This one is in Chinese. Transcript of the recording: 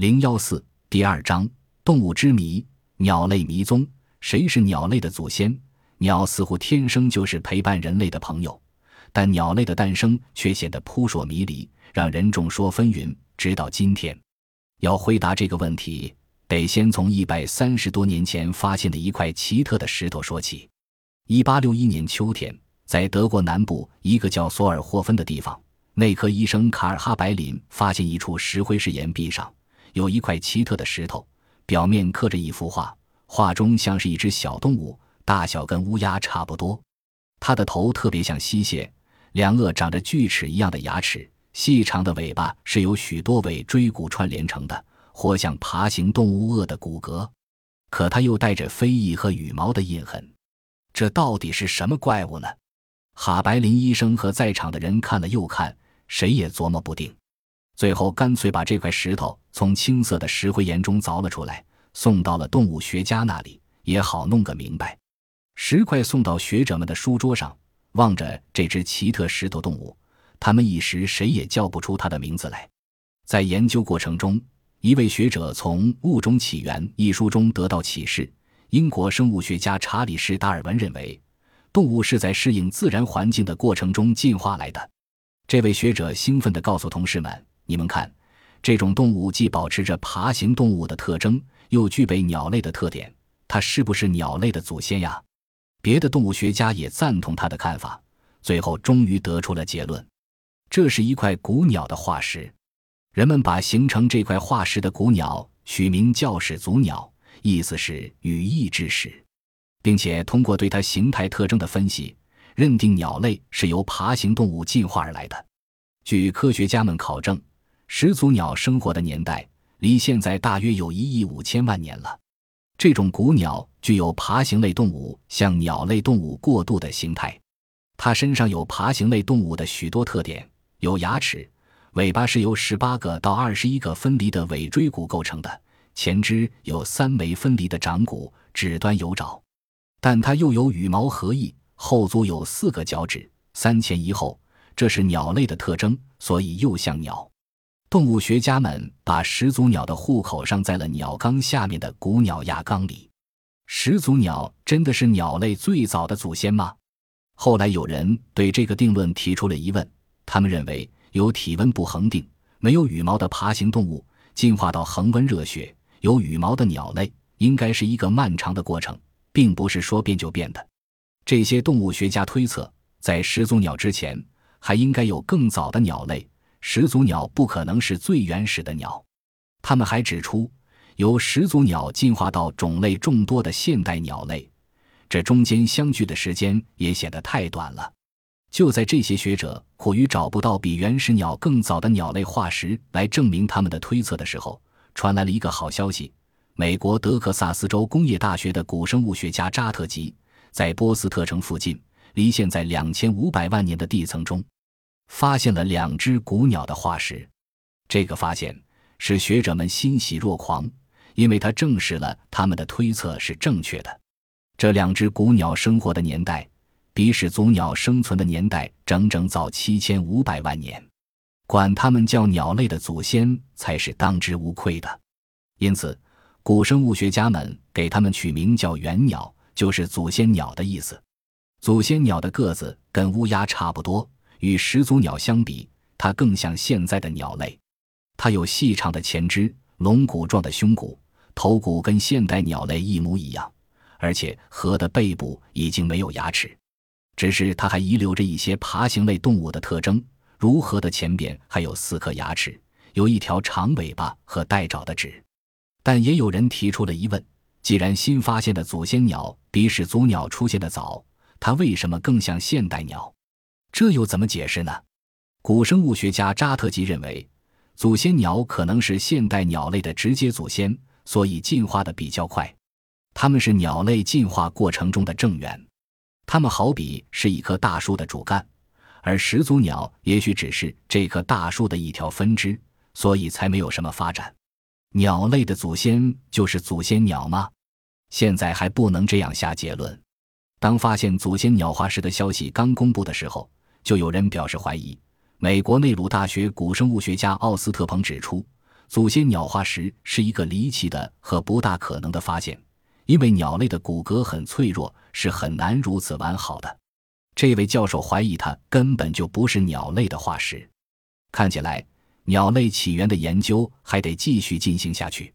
零幺四第二章：动物之谜，鸟类迷踪。谁是鸟类的祖先？鸟似乎天生就是陪伴人类的朋友，但鸟类的诞生却显得扑朔迷离，让人众说纷纭。直到今天，要回答这个问题，得先从一百三十多年前发现的一块奇特的石头说起。一八六一年秋天，在德国南部一个叫索尔霍芬的地方，内科医生卡尔哈白林发现一处石灰石岩壁上有一块奇特的石头，表面刻着一幅画，画中像是一只小动物，大小跟乌鸦差不多。它的头特别像溪蟹，两颚长着锯齿一样的牙齿。细长的尾巴是由许多尾椎骨串联成的，活像爬行动物颚的骨骼，可它又带着飞翼和羽毛的印痕。这到底是什么怪物呢？哈白林医生和在场的人看了又看，谁也琢磨不定。最后干脆把这块石头从青色的石灰岩中凿了出来，送到了动物学家那里，也好弄个明白。石块送到学者们的书桌上，望着这只奇特石头动物。他们一时谁也叫不出它的名字来。在研究过程中，一位学者从《物种起源》一书中得到启示。英国生物学家查理士·达尔文认为，动物是在适应自然环境的过程中进化来的。这位学者兴奋地告诉同事们：“你们看，这种动物既保持着爬行动物的特征，又具备鸟类的特点，它是不是鸟类的祖先呀？”别的动物学家也赞同他的看法。最后，终于得出了结论。这是一块古鸟的化石，人们把形成这块化石的古鸟取名叫始祖鸟，意思是羽翼之始，并且通过对它形态特征的分析，认定鸟类是由爬行动物进化而来的。据科学家们考证，始祖鸟生活的年代离现在大约有一亿五千万年了。这种古鸟具有爬行类动物向鸟类动物过渡的形态，它身上有爬行类动物的许多特点。有牙齿，尾巴是由十八个到二十一个分离的尾椎骨构成的，前肢有三枚分离的掌骨，指端有爪，但它又有羽毛合翼，后足有四个脚趾，三前一后，这是鸟类的特征，所以又像鸟。动物学家们把始祖鸟的户口上在了鸟纲下面的古鸟亚纲里。始祖鸟真的是鸟类最早的祖先吗？后来有人对这个定论提出了疑问。他们认为，有体温不恒定、没有羽毛的爬行动物进化到恒温热血、有羽毛的鸟类，应该是一个漫长的过程，并不是说变就变的。这些动物学家推测，在始祖鸟之前，还应该有更早的鸟类。始祖鸟不可能是最原始的鸟。他们还指出，由始祖鸟进化到种类众多的现代鸟类，这中间相距的时间也显得太短了。就在这些学者苦于找不到比原始鸟更早的鸟类化石来证明他们的推测的时候，传来了一个好消息：美国德克萨斯州工业大学的古生物学家扎特吉在波斯特城附近，离现在两千五百万年的地层中，发现了两只古鸟的化石。这个发现使学者们欣喜若狂，因为它证实了他们的推测是正确的。这两只古鸟生活的年代。比始祖鸟生存的年代整整早七千五百万年，管它们叫鸟类的祖先才是当之无愧的。因此，古生物学家们给它们取名叫原鸟，就是祖先鸟的意思。祖先鸟的个子跟乌鸦差不多，与始祖鸟相比，它更像现在的鸟类。它有细长的前肢、龙骨状的胸骨、头骨，跟现代鸟类一模一样，而且颌的背部已经没有牙齿。只是它还遗留着一些爬行类动物的特征，如颌的前边还有四颗牙齿，有一条长尾巴和带爪的趾。但也有人提出了疑问：既然新发现的祖先鸟比始祖鸟出现的早，它为什么更像现代鸟？这又怎么解释呢？古生物学家扎特吉认为，祖先鸟可能是现代鸟类的直接祖先，所以进化的比较快。它们是鸟类进化过程中的正源。它们好比是一棵大树的主干，而始祖鸟也许只是这棵大树的一条分支，所以才没有什么发展。鸟类的祖先就是祖先鸟吗？现在还不能这样下结论。当发现祖先鸟化石的消息刚公布的时候，就有人表示怀疑。美国内鲁大学古生物学家奥斯特彭指出，祖先鸟化石是一个离奇的和不大可能的发现，因为鸟类的骨骼很脆弱，是很难如此完好的。这位教授怀疑它根本就不是鸟类的化石。看起来，鸟类起源的研究还得继续进行下去。